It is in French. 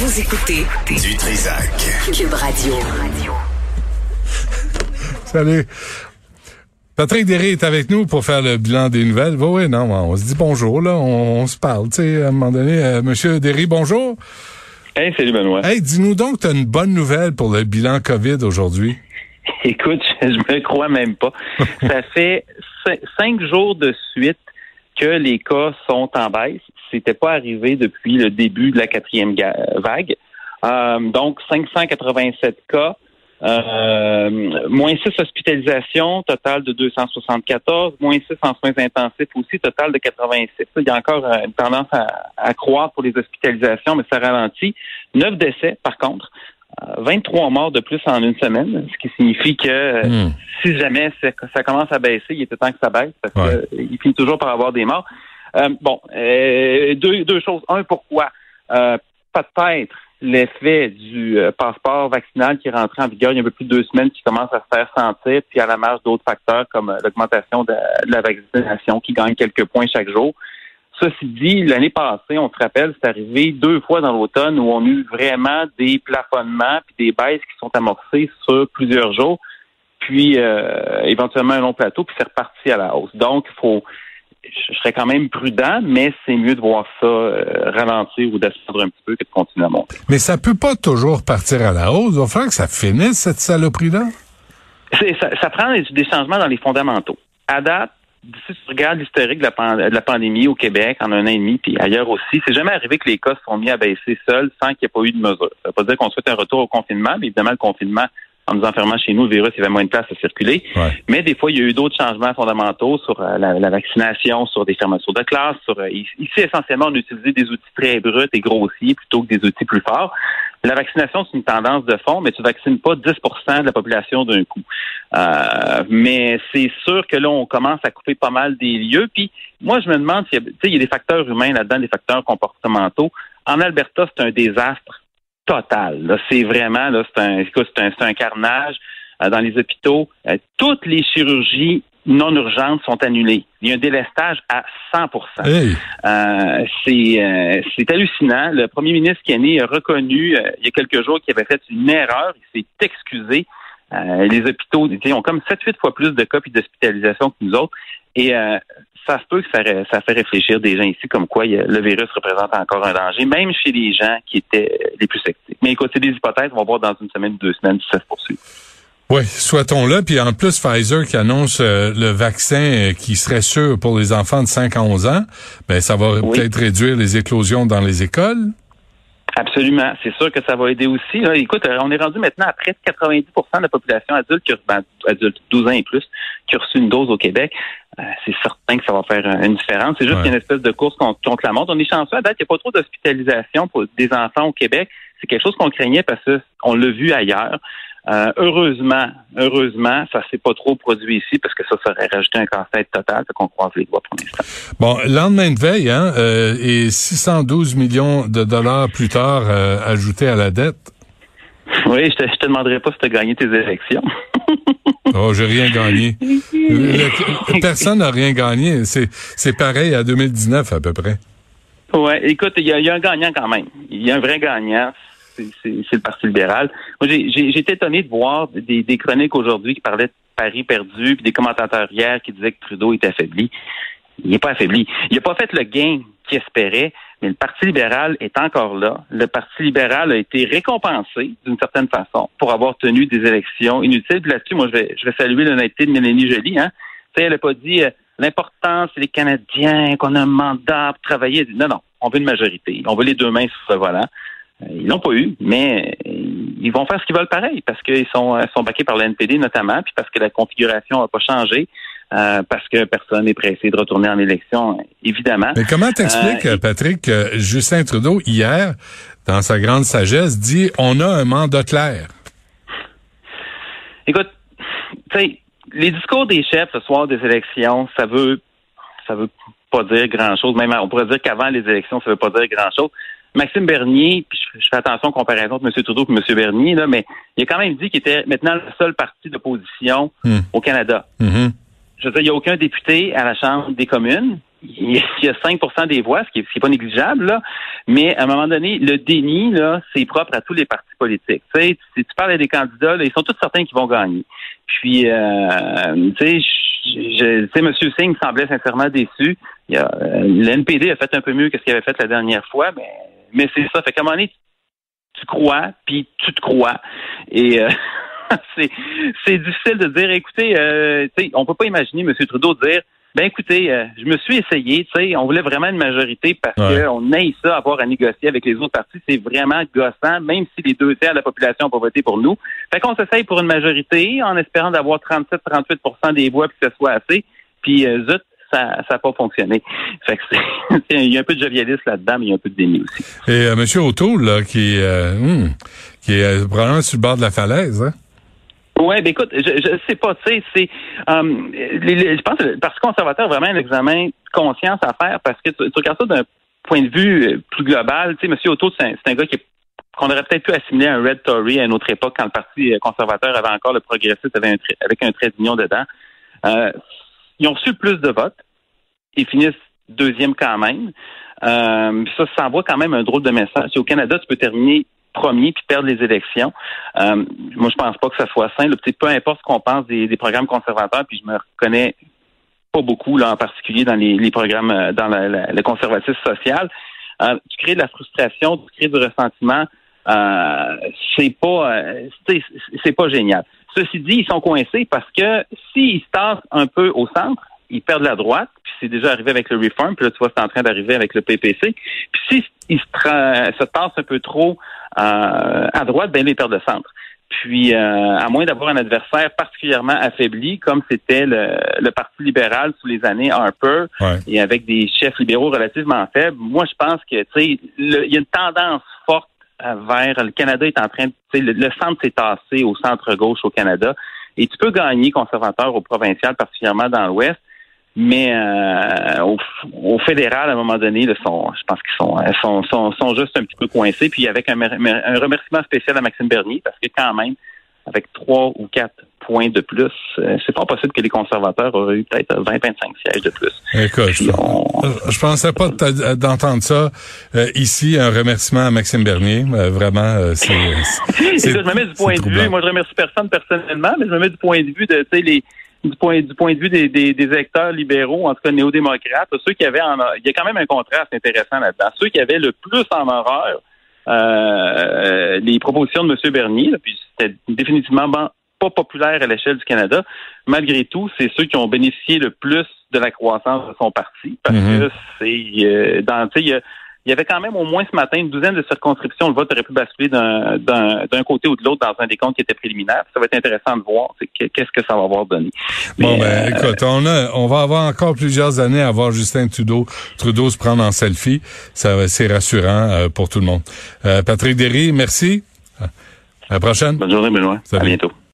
Vous écoutez Du Trisac. Cube Radio. Salut. Patrick Derry est avec nous pour faire le bilan des nouvelles. Oui, oui, non, on se dit bonjour, là, on, se parle, tu sais, à un moment donné. Euh, Monsieur Derry, bonjour. Hey, salut Benoît. Hey, dis-nous donc, tu as une bonne nouvelle pour le bilan COVID aujourd'hui. Écoute, je me crois même pas. Ça fait cinq jours de suite que les cas sont en baisse. C'était pas arrivé depuis le début de la quatrième vague. Euh, donc, 587 cas. Euh, moins 6 hospitalisations, total de 274, moins 6 en soins intensifs aussi, total de 86. Il y a encore euh, une tendance à, à croître pour les hospitalisations, mais ça ralentit. 9 décès, par contre. 23 euh, morts de plus en une semaine, ce qui signifie que hmm. si jamais ça commence à baisser, il est temps que ça baisse parce qu'il finit toujours par avoir des morts. Bon, deux, deux choses. Un, pourquoi? peut-être l'effet du euh, passeport vaccinal qui est rentré en vigueur il y a un peu plus de deux semaines qui commence à se faire sentir, puis à la marge d'autres facteurs comme euh, l'augmentation de, la vaccination qui gagne quelques points chaque jour. Ceci dit, l'année passée, on se rappelle, c'est arrivé deux fois dans l'automne où on a eu vraiment des plafonnements puis des baisses qui sont amorcées sur plusieurs jours, puis euh, éventuellement un long plateau, puis c'est reparti à la hausse. Donc, il faut je serais quand même prudent, mais c'est mieux de voir ça euh, ralentir ou descendre un petit peu que de continuer à monter. Mais ça peut pas toujours partir à la hausse. Il va falloir que ça finisse, cette saloperie-là. Ça, ça, prend des, changements dans les fondamentaux. À date, si tu regardes l'historique de, la, pandémie au Québec en un an et demi, puis ailleurs aussi, c'est jamais arrivé que les cas sont mis à baisser seuls sans qu'il n'y ait pas eu de mesure. Ça ne veut pas dire qu'on souhaite un retour au confinement, mais évidemment, le confinement en nous enfermant chez nous, le virus, il y avait moins de place à circuler. Mais des fois, il y a eu d'autres changements fondamentaux sur euh, la, vaccination, sur des fermetures de classe. Sur, euh, ici, essentiellement, on a utilisé des outils très bruts et grossiers plutôt que des outils plus forts. La vaccination, c'est une tendance de fond, mais tu vaccines pas 10% de la population d'un coup. Euh, mais c'est sûr que là, on commence à couper pas mal des lieux. Puis moi, je me demande s'il y, il y a des facteurs humains là-dedans, des facteurs comportementaux. En Alberta, c'est un désastre total. C'est vraiment, là, c'est un, c'est un, carnage euh, dans les hôpitaux. Euh, toutes les chirurgies non urgentes sont annulées. Il y a un délestage à 100 euh, c'est, c'est hallucinant. Le premier ministre Kenney a reconnu il y a quelques jours qu'il avait fait une erreur. Il s'est excusé. les hôpitaux ont comme 7-8 fois plus de cas d'hospitalisation que nous autres. Et ça se peut que ça, ça fait réfléchir des gens ici comme quoi le virus représente encore un danger, même chez les gens qui étaient les plus sceptiques. Mais écoute, c'est des hypothèses, on va voir dans une semaine ou deux semaines si ça se poursuit. Oui, soit-on là. Puis en plus, Pfizer qui annonce euh, le vaccin euh, qui serait sûr pour les enfants de 5 à 11 ans, ben ça va peut-être réduire les éclosions dans les écoles. Absolument. C'est sûr que ça va aider aussi. Écoute, euh, on est rendu maintenant à près de 90% de la population adulte, qui, ben, adulte 12 ans et plus, qui a reçu une dose au Québec. Euh, c'est certain que ça va faire une différence. C'est juste une espèce de course contre, la montre. On est chanceux. À date, il n'y a pas trop d'hospitalisation pour des enfants au Québec. C'est quelque chose qu'on craignait parce qu'on l'a vu ailleurs. Euh, heureusement, heureusement, ça s'est pas trop produit ici parce que ça serait rajouté un casse-tête total, qu'on croise les doigts pour l'instant. Bon, lendemain de veille, hein, euh, et 612 millions de dollars plus tard euh, ajoutés à la dette. Oui, je te, te demanderai pas si tu as gagné tes élections. oh, j'ai rien gagné. personne n'a rien gagné. C'est, c'est pareil à 2019 à peu près. Oui, écoute, il y, y, a un gagnant quand même. Il y a un vrai gagnant c'est le Parti libéral. Moi, j'ai été étonné de voir des, chroniques aujourd'hui qui parlaient de Paris perdu, puis des commentateurs hier qui disaient que Trudeau est affaibli. Il n'est pas affaibli. Il n'a pas fait le gain qu'il espérait, mais le Parti libéral est encore là. Le Parti libéral a été récompensé d'une certaine façon pour avoir tenu des élections inutiles. là-dessus, moi, je vais, je vais saluer l'honnêteté de Mélanie Joly. Hein. elle n'a pas dit euh, l'important, c'est les Canadiens, qu'on a un mandat pour travailler. Non, non, on veut une majorité. On veut les deux mains sur ce volant. Euh, ils l'ont pas eu, mais euh, ils vont faire ce qu'ils veulent pareil parce qu'ils sont, euh, sont baqués par la NPD notamment, puis parce que la configuration n'a pas changé. parce que personne n'est pressé de retourner en élection, évidemment. Mais comment t'expliques, Patrick, que Justin Trudeau, hier, dans sa grande sagesse, dit on a un mandat clair? Écoute, tu sais, les discours des chefs ce soir des élections, ça veut ça veut pas dire grand chose. Même on pourrait dire qu'avant les élections, ça veut pas dire grand chose. Maxime Bernier, puis je, fais attention en comparaison de M. Trudeau et M. Bernier, là, mais il a quand même dit qu'il était maintenant le seul parti d'opposition hmm. au Canada. Mm-hmm. Je veux dire, il n'y a aucun député à la Chambre des communes. Il y a 5% des voix, ce qui n'est pas négligeable, là, mais à un moment donné, le déni, là, c'est propre à tous les partis politiques. Tu sais, tu parles à des candidats, là, ils sont tous certains qu'ils vont gagner. Puis, euh, tu sais, je, sais, M. Singh semblait sincèrement déçu. Il a, euh, L'NPD a fait un peu mieux que ce qu'il avait fait la dernière fois, mais, mais c'est ça. Fait qu'à un moment donné, tu crois, puis tu te crois. Et euh, c'est difficile de dire, écoutez, euh, on peut pas imaginer M. Trudeau dire ben écoutez, euh, je me suis essayé, tu sais, on voulait vraiment une majorité parce qu'on aille ça avoir à négocier avec les autres partis, c'est vraiment gossant, même si les deux tiers de la population n'ont pas voté pour nous. Fait qu'on s'essaye pour une majorité en espérant d'avoir 37-38% des voix puis que ce soit assez. Puis euh, zut, ça n'a pas fonctionné. Fait que il y a un peu de jovialisme là-dedans, mais il y a un peu de déni aussi. Et euh, M. O'Toole, là, qui, euh, hmm, qui est probablement sur le bord de la falaise, hein? Oui, ben écoute, je, je sais pas, tu sais, c'est, um, je pense que le Parti conservateur a vraiment un examen conscience à faire parce que tu, regardes ça d'un point de vue euh, plus global. Tu sais, M. Otto, c'est un, gars qui qu'on aurait peut-être pu assimiler un Red Tory à une autre époque quand le Parti euh, conservateur avait encore le progressiste avec un, trait, avec un trait d'union dedans. Euh, ils ont reçu plus de votes. Ils finissent deuxième quand même. Euh, ça, ça envoie quand même un drôle de message. Si au Canada, tu peux terminer premier puis perdre les élections. Euh, moi, je pense pas que ça soit sain. peu importe ce qu'on pense des, programmes conservateurs, puis je me reconnais pas beaucoup là en particulier dans les, programmes euh, dans le conservatisme social. Euh, tu crées de la frustration, tu crées du ressentiment. c'est pas c'est pas génial. Ceci dit, ils sont coincés parce que s'ils se tassent un peu au centre, ils perdent la droite, puis c'est déjà arrivé avec le Reform, puis là, tu vois, c'est en train d'arriver avec le PPC. Puis s'ils se, se tassent un peu trop euh, à droite, ben, les perdent de centre. Puis, euh, à moins d'avoir un adversaire particulièrement affaibli, comme c'était le, Parti libéral sous les années Harper, et avec des chefs libéraux relativement faibles, moi, je pense que, tu sais, il y a une tendance forte vers le Canada est en train de, le, le centre s'est tassé au centre gauche au Canada, et tu peux gagner conservateur au provincial, particulièrement dans l'Ouest, mais euh, au, fédéral, à un moment donné, je pense qu'ils sont, sont, sont, juste un petit peu coincés. Puis avec un, remerciement spécial à Maxime Bernier, parce que quand même, avec trois ou quatre points de plus, euh, c'est pas possible que les conservateurs auraient eu peut-être 20-25 sièges de plus. Écoute, je, je pensais pas d'entendre ça euh, ici, un remerciement à Maxime Bernier. vraiment, c'est... je me mets du point de vue, moi je remercie personne personnellement, mais je me mets du point de vue de les du point, du point de vue des, des, électeurs libéraux, en tout cas néo-démocrates, ceux qui avaient en, il y a quand même un contraste intéressant là-dedans. Ceux qui avaient le plus en horreur euh, les propositions de M. Bernier, puis c'était définitivement pas populaire à l'échelle du Canada. Malgré tout, c'est ceux qui ont bénéficié le plus de la croissance de son parti, parce mm-hmm. que c'est euh, dans, tu sais, il y avait quand même au moins ce matin une douzaine de circonscriptions. Le vote aurait pu basculer d'un côté ou de l'autre dans un des comptes qui était préliminaire. Ça va être intéressant de voir qu'est-ce que ça va avoir donné. bon, ben, euh, écoute, on, a, on va avoir encore plusieurs années à voir Justin Trudeau, Trudeau se prendre en selfie. Ça, c'est rassurant euh, pour tout le monde. Euh, Patrick Derry, merci. À la prochaine. Bonne journée, Benoît. À bientôt.